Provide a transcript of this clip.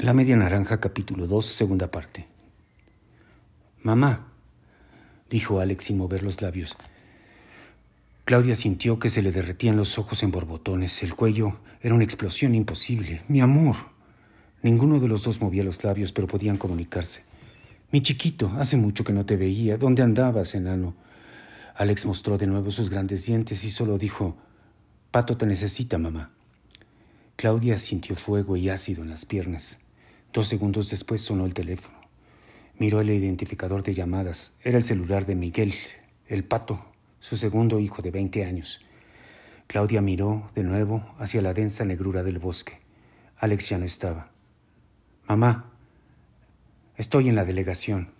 La Media Naranja, capítulo 2, segunda parte. Mamá, dijo Alex sin mover los labios. Claudia sintió que se le derretían los ojos en borbotones. El cuello era una explosión imposible. Mi amor. Ninguno de los dos movía los labios, pero podían comunicarse. Mi chiquito, hace mucho que no te veía. ¿Dónde andabas, enano? Alex mostró de nuevo sus grandes dientes y solo dijo, Pato te necesita, mamá. Claudia sintió fuego y ácido en las piernas. Dos segundos después sonó el teléfono. Miró el identificador de llamadas. Era el celular de Miguel, el pato, su segundo hijo de 20 años. Claudia miró de nuevo hacia la densa negrura del bosque. Alex ya no estaba. Mamá, estoy en la delegación.